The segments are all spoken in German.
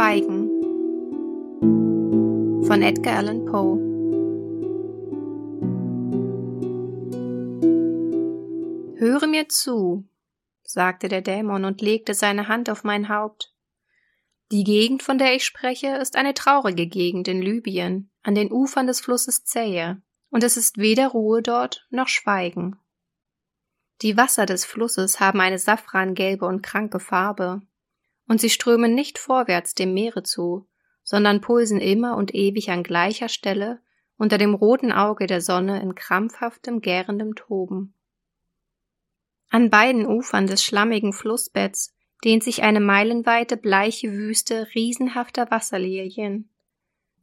Schweigen von Edgar Allan Poe Höre mir zu, sagte der Dämon und legte seine Hand auf mein Haupt. Die Gegend, von der ich spreche, ist eine traurige Gegend in Libyen, an den Ufern des Flusses Zähe, und es ist weder Ruhe dort noch Schweigen. Die Wasser des Flusses haben eine safrangelbe und kranke Farbe, und sie strömen nicht vorwärts dem Meere zu, sondern pulsen immer und ewig an gleicher Stelle unter dem roten Auge der Sonne in krampfhaftem, gärendem Toben. An beiden Ufern des schlammigen Flussbetts dehnt sich eine meilenweite bleiche Wüste riesenhafter Wasserlilien.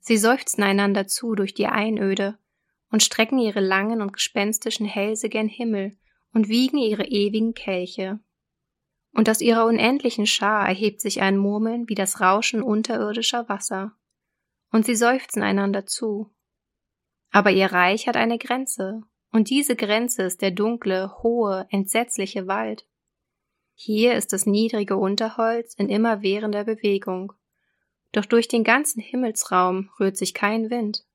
Sie seufzen einander zu durch die Einöde und strecken ihre langen und gespenstischen Hälse gen Himmel und wiegen ihre ewigen Kelche. Und aus ihrer unendlichen Schar erhebt sich ein Murmeln wie das Rauschen unterirdischer Wasser. Und sie seufzen einander zu. Aber ihr Reich hat eine Grenze, und diese Grenze ist der dunkle, hohe, entsetzliche Wald. Hier ist das niedrige Unterholz in immerwährender Bewegung. Doch durch den ganzen Himmelsraum rührt sich kein Wind.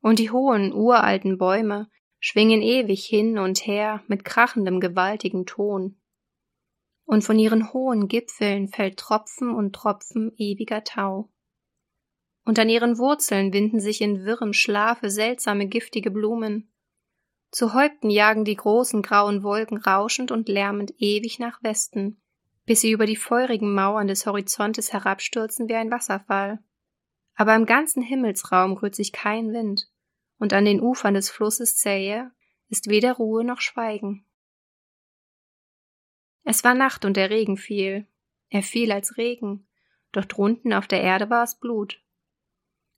Und die hohen, uralten Bäume schwingen ewig hin und her mit krachendem gewaltigen Ton. Und von ihren hohen Gipfeln fällt Tropfen und Tropfen ewiger Tau. Und an ihren Wurzeln winden sich in wirrem Schlafe seltsame giftige Blumen. Zu Häupten jagen die großen grauen Wolken rauschend und lärmend ewig nach Westen, bis sie über die feurigen Mauern des Horizontes herabstürzen wie ein Wasserfall. Aber im ganzen Himmelsraum rührt sich kein Wind, und an den Ufern des Flusses Zähe ist weder Ruhe noch Schweigen. Es war Nacht und der Regen fiel. Er fiel als Regen, doch drunten auf der Erde war es Blut.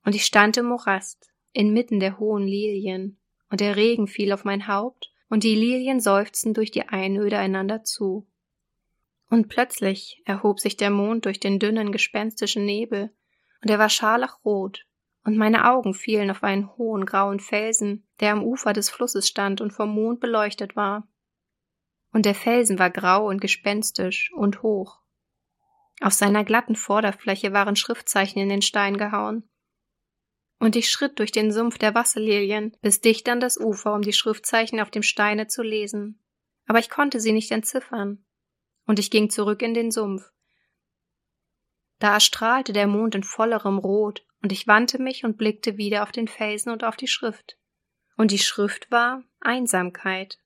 Und ich stand im Morast, inmitten der hohen Lilien, und der Regen fiel auf mein Haupt, und die Lilien seufzten durch die Einöde einander zu. Und plötzlich erhob sich der Mond durch den dünnen, gespenstischen Nebel, und er war scharlachrot, und meine Augen fielen auf einen hohen grauen Felsen, der am Ufer des Flusses stand und vom Mond beleuchtet war. Und der Felsen war grau und gespenstisch und hoch. Auf seiner glatten Vorderfläche waren Schriftzeichen in den Stein gehauen, und ich schritt durch den Sumpf der Wasserlilien bis dicht an das Ufer, um die Schriftzeichen auf dem Steine zu lesen. Aber ich konnte sie nicht entziffern. Und ich ging zurück in den Sumpf. Da erstrahlte der Mond in vollerem Rot, und ich wandte mich und blickte wieder auf den Felsen und auf die Schrift. Und die Schrift war Einsamkeit.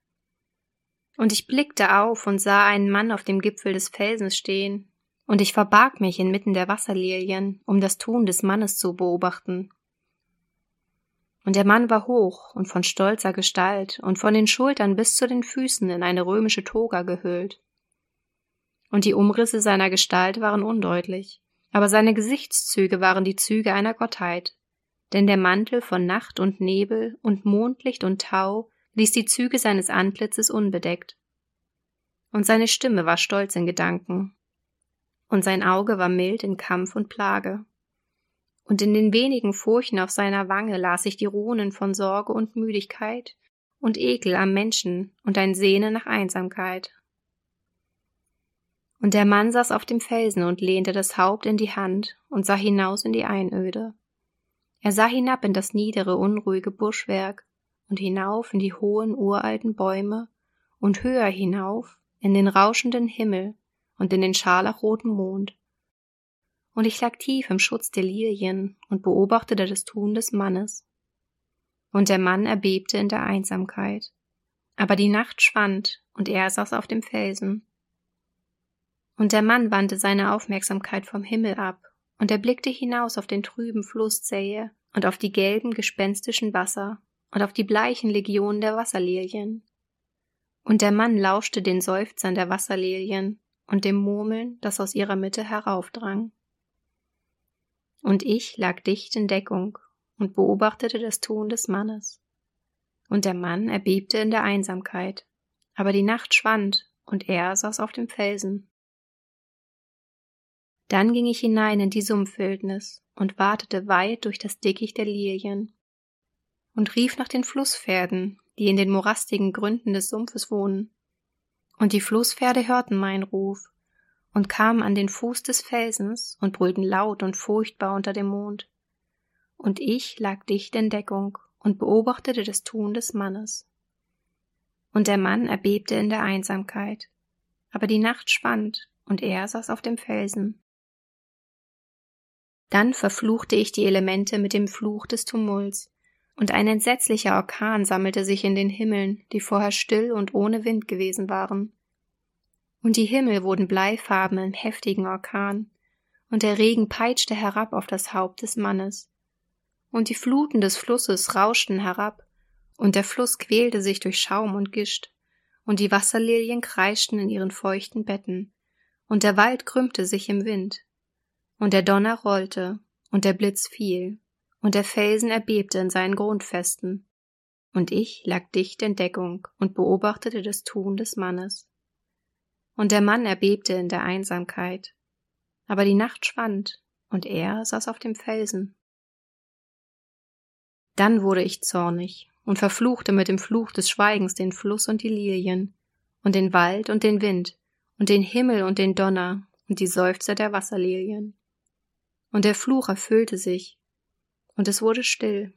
Und ich blickte auf und sah einen Mann auf dem Gipfel des Felsens stehen, und ich verbarg mich inmitten der Wasserlilien, um das Tun des Mannes zu beobachten. Und der Mann war hoch und von stolzer Gestalt und von den Schultern bis zu den Füßen in eine römische Toga gehüllt. Und die Umrisse seiner Gestalt waren undeutlich, aber seine Gesichtszüge waren die Züge einer Gottheit, denn der Mantel von Nacht und Nebel und Mondlicht und Tau ließ die Züge seines Antlitzes unbedeckt. Und seine Stimme war stolz in Gedanken, und sein Auge war mild in Kampf und Plage und in den wenigen Furchen auf seiner Wange las ich die Runen von Sorge und Müdigkeit und Ekel am Menschen und ein Sehnen nach Einsamkeit. Und der Mann saß auf dem Felsen und lehnte das Haupt in die Hand und sah hinaus in die Einöde. Er sah hinab in das niedere, unruhige Buschwerk und hinauf in die hohen, uralten Bäume und höher hinauf in den rauschenden Himmel und in den scharlachroten Mond und ich lag tief im Schutz der Lilien und beobachtete das Tun des Mannes. Und der Mann erbebte in der Einsamkeit. Aber die Nacht schwand, und er saß auf dem Felsen. Und der Mann wandte seine Aufmerksamkeit vom Himmel ab, und er blickte hinaus auf den trüben Fluss Zähe und auf die gelben, gespenstischen Wasser und auf die bleichen Legionen der Wasserlilien. Und der Mann lauschte den Seufzern der Wasserlilien und dem Murmeln, das aus ihrer Mitte heraufdrang und ich lag dicht in Deckung und beobachtete das Tun des Mannes. Und der Mann erbebte in der Einsamkeit, aber die Nacht schwand, und er saß auf dem Felsen. Dann ging ich hinein in die Sumpfwildnis und wartete weit durch das Dickicht der Lilien und rief nach den Flusspferden, die in den morastigen Gründen des Sumpfes wohnen. Und die Flusspferde hörten meinen Ruf und kamen an den Fuß des Felsens und brüllten laut und furchtbar unter dem Mond. Und ich lag dicht in Deckung und beobachtete das Tun des Mannes. Und der Mann erbebte in der Einsamkeit, aber die Nacht schwand, und er saß auf dem Felsen. Dann verfluchte ich die Elemente mit dem Fluch des Tumults, und ein entsetzlicher Orkan sammelte sich in den Himmeln, die vorher still und ohne Wind gewesen waren. Und die Himmel wurden bleifarben im heftigen Orkan, und der Regen peitschte herab auf das Haupt des Mannes. Und die Fluten des Flusses rauschten herab, und der Fluss quälte sich durch Schaum und Gischt, und die Wasserlilien kreischten in ihren feuchten Betten, und der Wald krümmte sich im Wind, und der Donner rollte, und der Blitz fiel, und der Felsen erbebte in seinen Grundfesten, und ich lag dicht in Deckung und beobachtete das Tun des Mannes. Und der Mann erbebte in der Einsamkeit, aber die Nacht schwand, und er saß auf dem Felsen. Dann wurde ich zornig und verfluchte mit dem Fluch des Schweigens den Fluss und die Lilien, und den Wald und den Wind, und den Himmel und den Donner, und die Seufzer der Wasserlilien. Und der Fluch erfüllte sich, und es wurde still.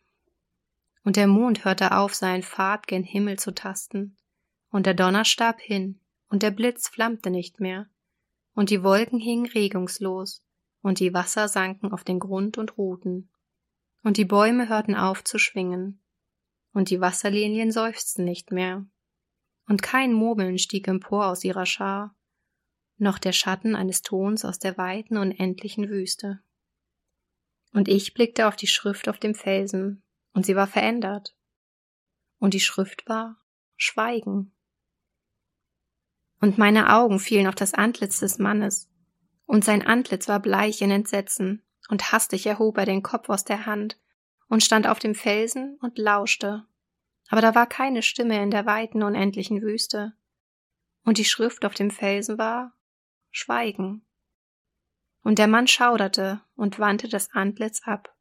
Und der Mond hörte auf, seinen Pfad gen Himmel zu tasten, und der Donner starb hin, und der Blitz flammte nicht mehr, und die Wolken hingen regungslos, und die Wasser sanken auf den Grund und ruhten, und die Bäume hörten auf zu schwingen, und die Wasserlinien seufzten nicht mehr, und kein Murmeln stieg empor aus ihrer Schar, noch der Schatten eines Tons aus der weiten unendlichen Wüste. Und ich blickte auf die Schrift auf dem Felsen, und sie war verändert. Und die Schrift war Schweigen. Und meine Augen fielen auf das Antlitz des Mannes, und sein Antlitz war bleich in Entsetzen, und hastig erhob er den Kopf aus der Hand und stand auf dem Felsen und lauschte. Aber da war keine Stimme in der weiten, unendlichen Wüste. Und die Schrift auf dem Felsen war Schweigen. Und der Mann schauderte und wandte das Antlitz ab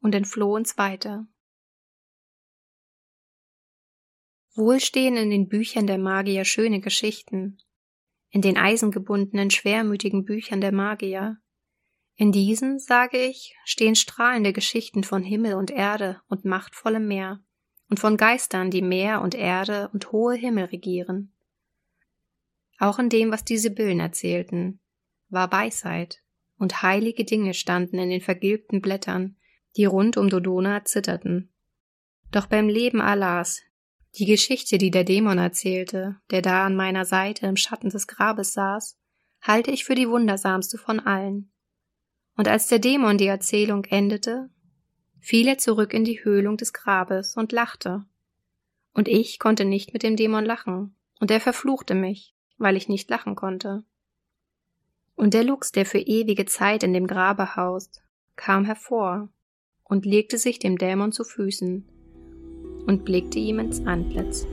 und entfloh ins Weite. Wohl stehen in den Büchern der Magier schöne Geschichten, in den eisengebundenen, schwermütigen Büchern der Magier. In diesen, sage ich, stehen strahlende Geschichten von Himmel und Erde und machtvollem Meer und von Geistern, die Meer und Erde und hohe Himmel regieren. Auch in dem, was die Sibyllen erzählten, war Weisheit, und heilige Dinge standen in den vergilbten Blättern, die rund um Dodona zitterten. Doch beim Leben Allahs, die Geschichte, die der Dämon erzählte, der da an meiner Seite im Schatten des Grabes saß, halte ich für die wundersamste von allen. Und als der Dämon die Erzählung endete, fiel er zurück in die Höhlung des Grabes und lachte. Und ich konnte nicht mit dem Dämon lachen, und er verfluchte mich, weil ich nicht lachen konnte. Und der Luchs, der für ewige Zeit in dem Grabe haust, kam hervor und legte sich dem Dämon zu Füßen und blickte ihm ins Antlitz.